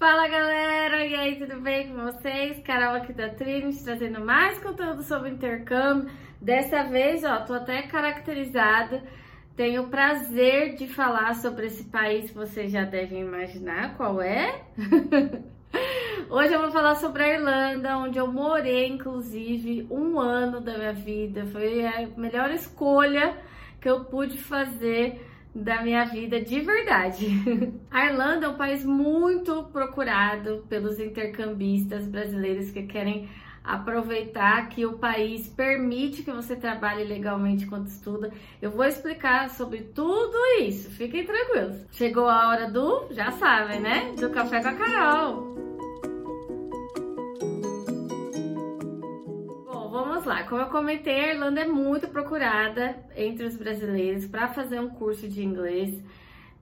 Fala galera, e aí, tudo bem com vocês? Carol aqui da Trinis, trazendo mais conteúdo sobre intercâmbio. Dessa vez, ó, tô até caracterizada. Tenho o prazer de falar sobre esse país vocês já devem imaginar qual é. Hoje eu vou falar sobre a Irlanda, onde eu morei, inclusive, um ano da minha vida. Foi a melhor escolha que eu pude fazer da minha vida de verdade. A Irlanda é um país muito procurado pelos intercambistas brasileiros que querem aproveitar que o país permite que você trabalhe legalmente enquanto estuda. Eu vou explicar sobre tudo isso. Fiquem tranquilos. Chegou a hora do, já sabem, né? Do café com a Carol. Lá. Como eu comentei, a Irlanda é muito procurada entre os brasileiros para fazer um curso de inglês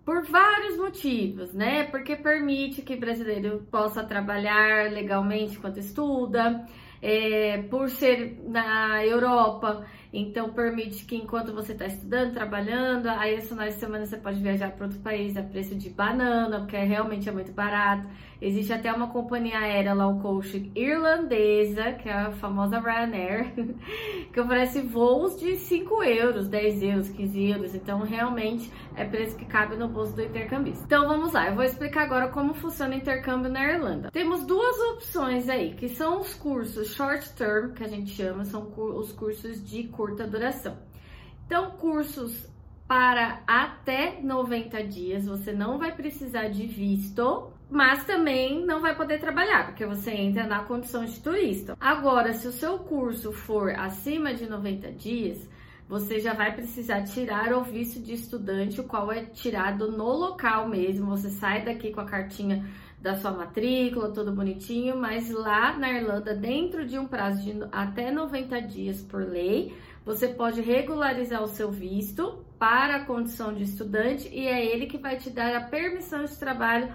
por vários motivos, né? Porque permite que brasileiro possa trabalhar legalmente enquanto estuda, é, por ser na Europa, então permite que enquanto você está estudando, trabalhando, aí esse final de semana você pode viajar para outro país a preço de banana, porque é, realmente é muito barato. Existe até uma companhia aérea low cost irlandesa, que é a famosa Ryanair, que oferece voos de 5 euros, 10 euros, 15 euros. Então, realmente é preço que cabe no bolso do intercambista. Então, vamos lá. Eu vou explicar agora como funciona o intercâmbio na Irlanda. Temos duas opções aí, que são os cursos short term, que a gente chama, são os cursos de curta duração. Então, cursos para até 90 dias, você não vai precisar de visto, mas também não vai poder trabalhar, porque você entra na condição de turista. Agora, se o seu curso for acima de 90 dias, você já vai precisar tirar o visto de estudante, o qual é tirado no local mesmo. Você sai daqui com a cartinha da sua matrícula, tudo bonitinho, mas lá na Irlanda, dentro de um prazo de até 90 dias por lei, você pode regularizar o seu visto para a condição de estudante e é ele que vai te dar a permissão de trabalho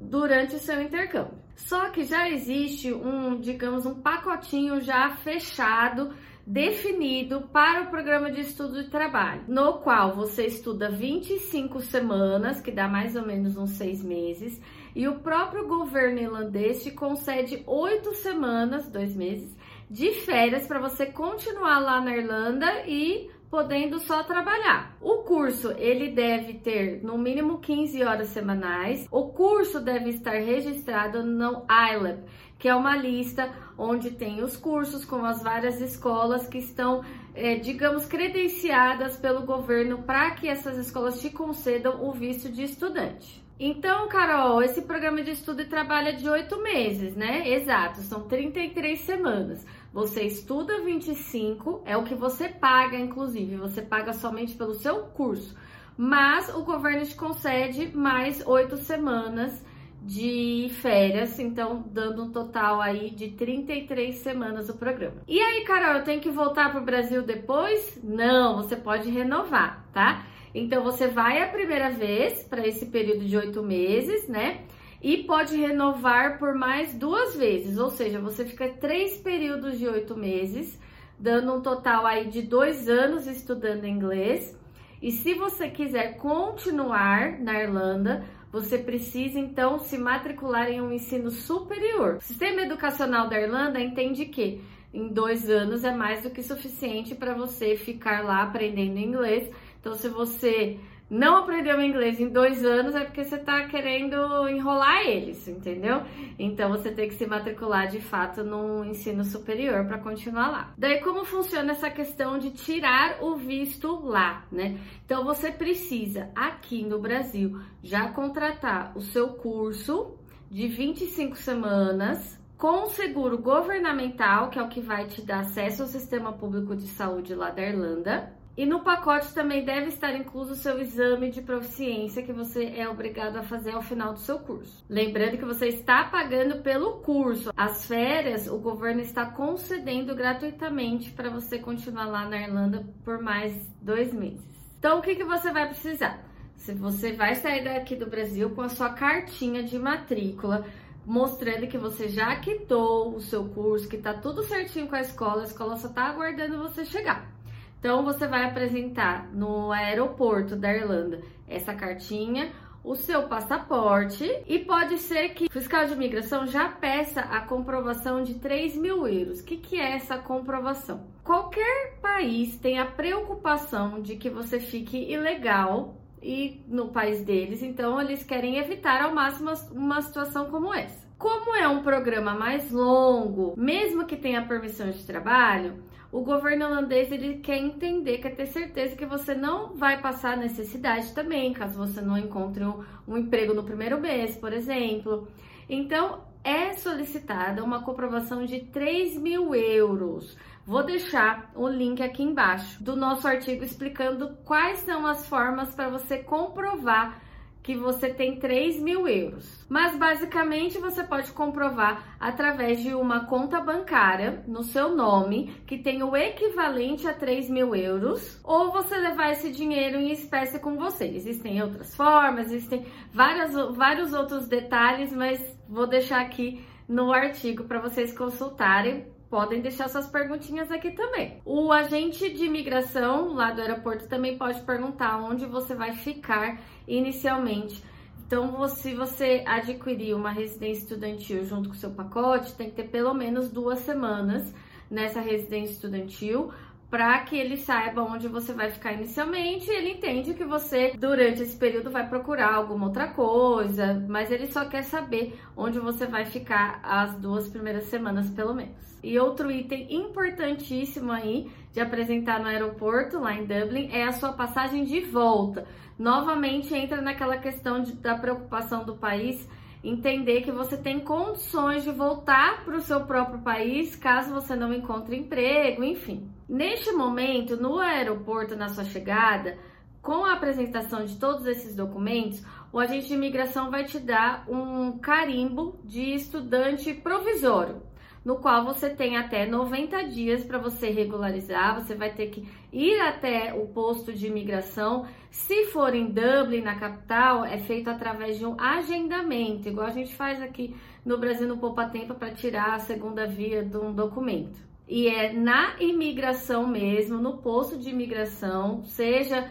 durante o seu intercâmbio. Só que já existe um, digamos, um pacotinho já fechado definido para o programa de estudo de trabalho, no qual você estuda 25 semanas, que dá mais ou menos uns seis meses, e o próprio governo irlandês te concede oito semanas, dois meses, de férias para você continuar lá na Irlanda e podendo só trabalhar. O curso ele deve ter no mínimo 15 horas semanais. O curso deve estar registrado no ILAB, que é uma lista onde tem os cursos com as várias escolas que estão, é, digamos, credenciadas pelo governo para que essas escolas te concedam o visto de estudante. Então, Carol, esse programa de estudo trabalha de oito meses, né? Exato, são 33 semanas. Você estuda 25, é o que você paga, inclusive, você paga somente pelo seu curso. Mas o governo te concede mais oito semanas de férias, então dando um total aí de 33 semanas o programa. E aí, Carol, eu tenho que voltar para o Brasil depois? Não, você pode renovar, tá? Então você vai a primeira vez para esse período de oito meses, né? E pode renovar por mais duas vezes, ou seja, você fica três períodos de oito meses, dando um total aí de dois anos estudando inglês. E se você quiser continuar na Irlanda, você precisa então se matricular em um ensino superior. O sistema educacional da Irlanda entende que em dois anos é mais do que suficiente para você ficar lá aprendendo inglês. Então, se você não aprendeu inglês em dois anos é porque você tá querendo enrolar eles, entendeu? Então você tem que se matricular de fato no ensino superior para continuar lá. Daí como funciona essa questão de tirar o visto lá, né? Então você precisa aqui no Brasil já contratar o seu curso de 25 semanas com seguro governamental, que é o que vai te dar acesso ao sistema público de saúde lá da Irlanda e no pacote também deve estar incluso o seu exame de proficiência que você é obrigado a fazer ao final do seu curso. Lembrando que você está pagando pelo curso. As férias o governo está concedendo gratuitamente para você continuar lá na Irlanda por mais dois meses. Então, o que, que você vai precisar? Se você vai sair daqui do Brasil com a sua cartinha de matrícula, mostrando que você já quitou o seu curso, que está tudo certinho com a escola, a escola só está aguardando você chegar. Então você vai apresentar no aeroporto da Irlanda essa cartinha, o seu passaporte e pode ser que o fiscal de imigração já peça a comprovação de 3 mil euros. O que, que é essa comprovação? Qualquer país tem a preocupação de que você fique ilegal e no país deles, então eles querem evitar ao máximo uma situação como essa. Como é um programa mais longo, mesmo que tenha permissão de trabalho, o governo holandês ele quer entender, quer ter certeza que você não vai passar necessidade também, caso você não encontre um, um emprego no primeiro mês, por exemplo. Então, é solicitada uma comprovação de 3 mil euros. Vou deixar o link aqui embaixo do nosso artigo explicando quais são as formas para você comprovar que você tem 3 mil euros. Mas basicamente você pode comprovar através de uma conta bancária no seu nome que tem o equivalente a 3 mil euros, ou você levar esse dinheiro em espécie com você. Existem outras formas, existem várias, vários outros detalhes, mas vou deixar aqui no artigo para vocês consultarem podem deixar suas perguntinhas aqui também. O agente de imigração lá do aeroporto também pode perguntar onde você vai ficar inicialmente. Então, se você adquirir uma residência estudantil junto com seu pacote, tem que ter pelo menos duas semanas nessa residência estudantil para que ele saiba onde você vai ficar inicialmente. Ele entende que você, durante esse período, vai procurar alguma outra coisa, mas ele só quer saber onde você vai ficar as duas primeiras semanas, pelo menos. E outro item importantíssimo aí de apresentar no aeroporto, lá em Dublin, é a sua passagem de volta. Novamente entra naquela questão de, da preocupação do país entender que você tem condições de voltar para o seu próprio país caso você não encontre emprego, enfim. Neste momento, no aeroporto, na sua chegada, com a apresentação de todos esses documentos, o agente de imigração vai te dar um carimbo de estudante provisório no qual você tem até 90 dias para você regularizar. Você vai ter que ir até o posto de imigração. Se for em Dublin, na capital, é feito através de um agendamento, igual a gente faz aqui no Brasil no Poupa Tempo para tirar a segunda via de um documento. E é na imigração mesmo, no posto de imigração, seja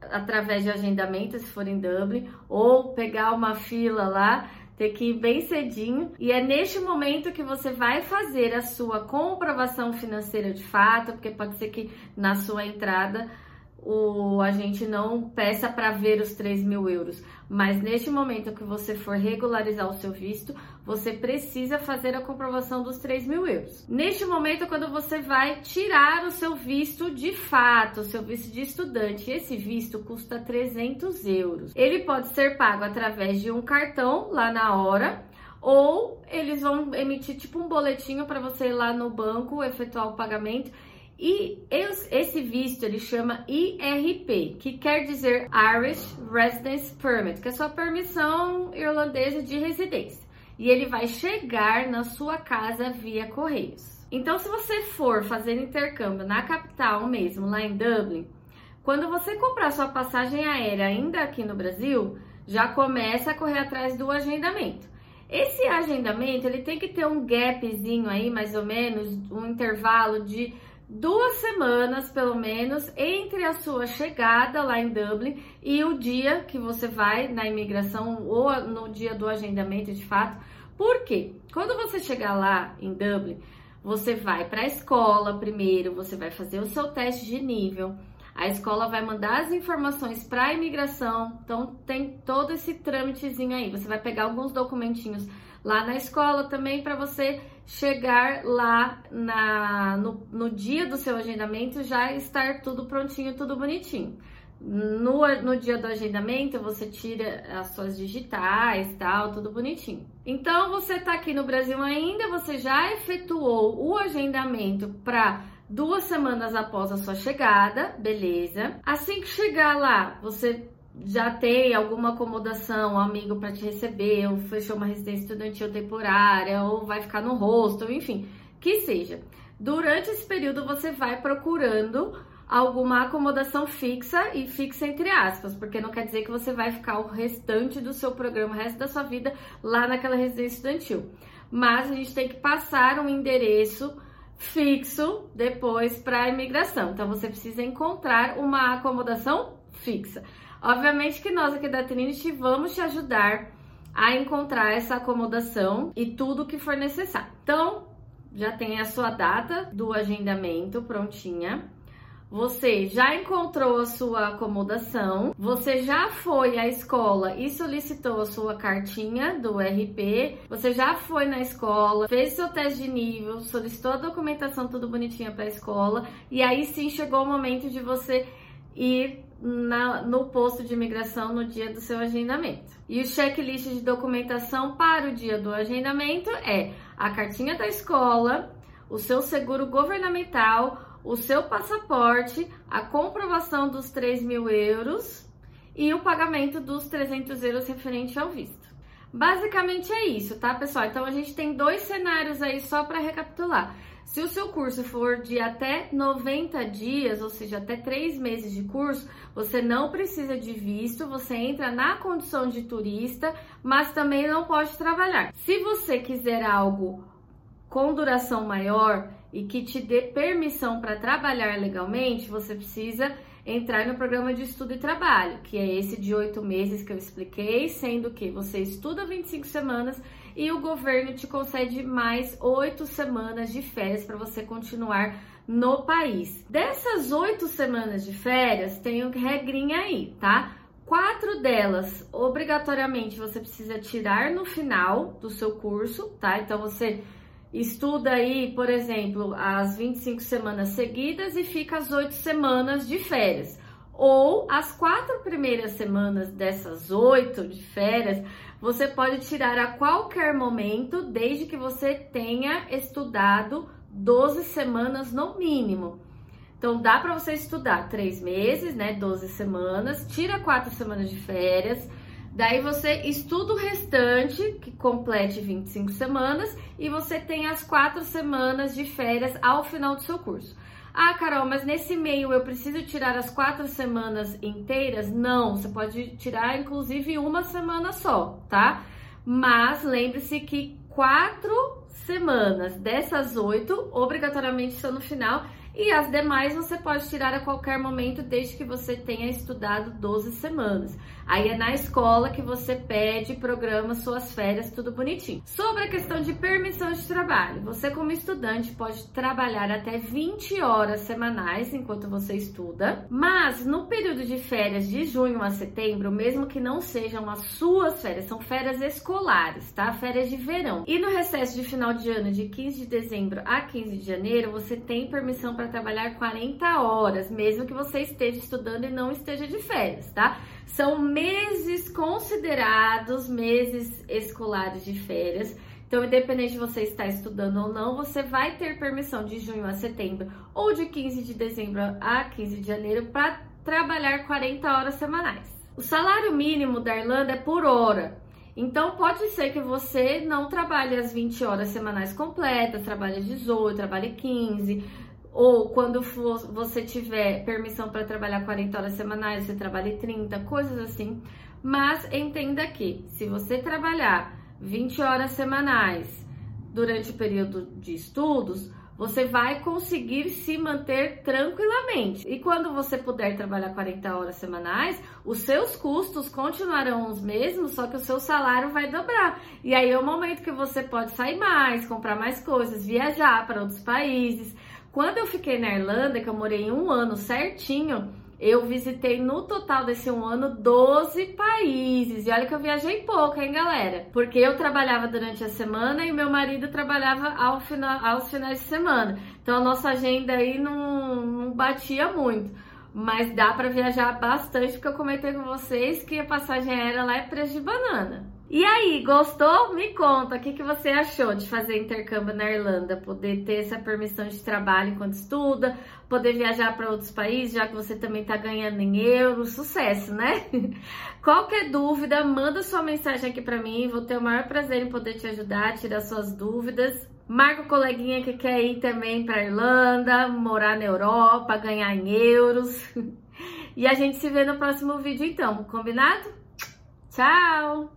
através de agendamento, se for em Dublin, ou pegar uma fila lá ter que ir bem cedinho. E é neste momento que você vai fazer a sua comprovação financeira de fato, porque pode ser que na sua entrada o agente não peça para ver os 3 mil euros. Mas neste momento que você for regularizar o seu visto, você precisa fazer a comprovação dos 3 mil euros. Neste momento, quando você vai tirar o seu visto de fato, o seu visto de estudante, esse visto custa 300 euros. Ele pode ser pago através de um cartão lá na hora ou eles vão emitir tipo um boletinho para você ir lá no banco efetuar o pagamento e esse visto ele chama IRP, que quer dizer Irish Residence Permit, que é sua permissão irlandesa de residência. E ele vai chegar na sua casa via correios. Então, se você for fazer intercâmbio na capital mesmo, lá em Dublin, quando você comprar sua passagem aérea ainda aqui no Brasil, já começa a correr atrás do agendamento. Esse agendamento ele tem que ter um gapzinho aí, mais ou menos, um intervalo de duas semanas, pelo menos, entre a sua chegada lá em Dublin e o dia que você vai na imigração ou no dia do agendamento de fato. Por quê? Quando você chegar lá em Dublin, você vai para a escola primeiro, você vai fazer o seu teste de nível. A escola vai mandar as informações para a imigração, então tem todo esse trâmitezinho aí. Você vai pegar alguns documentinhos lá na escola também para você chegar lá na, no, no dia do seu agendamento já estar tudo prontinho, tudo bonitinho. No, no dia do agendamento, você tira as suas digitais, tal, tudo bonitinho. Então, você tá aqui no Brasil ainda, você já efetuou o agendamento para duas semanas após a sua chegada, beleza? Assim que chegar lá, você já tem alguma acomodação, um amigo para te receber, ou fechou uma residência estudantil temporária, ou vai ficar no hostel, enfim, que seja. Durante esse período você vai procurando alguma acomodação fixa e fixa entre aspas, porque não quer dizer que você vai ficar o restante do seu programa, o resto da sua vida lá naquela residência estudantil. Mas a gente tem que passar um endereço fixo depois para a imigração. Então você precisa encontrar uma acomodação fixa. Obviamente que nós aqui da Trinity vamos te ajudar a encontrar essa acomodação e tudo que for necessário. Então, já tem a sua data do agendamento prontinha. Você já encontrou a sua acomodação, você já foi à escola e solicitou a sua cartinha do RP, você já foi na escola, fez seu teste de nível, solicitou a documentação tudo bonitinha para a escola e aí sim chegou o momento de você ir na, no posto de imigração no dia do seu agendamento. E o checklist de documentação para o dia do agendamento é a cartinha da escola, o seu seguro governamental, o seu passaporte, a comprovação dos 3 mil euros e o pagamento dos 300 euros referente ao visto. Basicamente é isso, tá, pessoal? Então a gente tem dois cenários aí só para recapitular. Se o seu curso for de até 90 dias, ou seja, até 3 meses de curso, você não precisa de visto, você entra na condição de turista, mas também não pode trabalhar. Se você quiser algo com duração maior e que te dê permissão para trabalhar legalmente, você precisa entrar no programa de estudo e trabalho, que é esse de oito meses que eu expliquei, sendo que você estuda 25 semanas e o governo te concede mais oito semanas de férias para você continuar no país. Dessas oito semanas de férias, tem uma regrinha aí, tá? Quatro delas, obrigatoriamente, você precisa tirar no final do seu curso, tá? Então você estuda aí, por exemplo, as 25 semanas seguidas e fica as oito semanas de férias. Ou as quatro primeiras semanas dessas oito de férias, você pode tirar a qualquer momento, desde que você tenha estudado 12 semanas no mínimo. Então dá para você estudar três meses, né? 12 semanas, tira quatro semanas de férias, daí você estuda o restante, que complete 25 semanas, e você tem as quatro semanas de férias ao final do seu curso. Ah, Carol, mas nesse meio eu preciso tirar as quatro semanas inteiras? Não, você pode tirar inclusive uma semana só, tá? Mas lembre-se que quatro semanas dessas oito obrigatoriamente são no final e as demais você pode tirar a qualquer momento, desde que você tenha estudado 12 semanas. Aí é na escola que você pede, programa suas férias, tudo bonitinho. Sobre a questão de permissão de trabalho, você como estudante pode trabalhar até 20 horas semanais enquanto você estuda, mas no período de férias de junho a setembro, mesmo que não sejam as suas férias, são férias escolares, tá? Férias de verão. E no recesso de final de ano, de 15 de dezembro a 15 de janeiro, você tem permissão para para trabalhar 40 horas, mesmo que você esteja estudando e não esteja de férias, tá? São meses considerados meses escolares de férias. Então, independente de você estar estudando ou não, você vai ter permissão de junho a setembro ou de 15 de dezembro a 15 de janeiro para trabalhar 40 horas semanais. O salário mínimo da Irlanda é por hora. Então, pode ser que você não trabalhe as 20 horas semanais completas, trabalhe 18, trabalhe 15, ou quando for, você tiver permissão para trabalhar 40 horas semanais, você trabalhe 30, coisas assim. Mas entenda que se você trabalhar 20 horas semanais durante o período de estudos, você vai conseguir se manter tranquilamente. E quando você puder trabalhar 40 horas semanais, os seus custos continuarão os mesmos, só que o seu salário vai dobrar. E aí é o momento que você pode sair mais, comprar mais coisas, viajar para outros países. Quando eu fiquei na Irlanda, que eu morei um ano certinho, eu visitei no total desse um ano 12 países. E olha que eu viajei pouco, hein, galera? Porque eu trabalhava durante a semana e meu marido trabalhava ao aos finais de semana. Então a nossa agenda aí não, não batia muito. Mas dá para viajar bastante, porque eu comentei com vocês que a passagem aérea lá é preço de banana. E aí, gostou? Me conta, o que, que você achou de fazer intercâmbio na Irlanda? Poder ter essa permissão de trabalho enquanto estuda, poder viajar para outros países, já que você também está ganhando em euros, sucesso, né? Qualquer dúvida, manda sua mensagem aqui para mim, vou ter o maior prazer em poder te ajudar, tirar suas dúvidas. Marca o coleguinha que quer ir também para Irlanda, morar na Europa, ganhar em euros. E a gente se vê no próximo vídeo então, combinado? Tchau!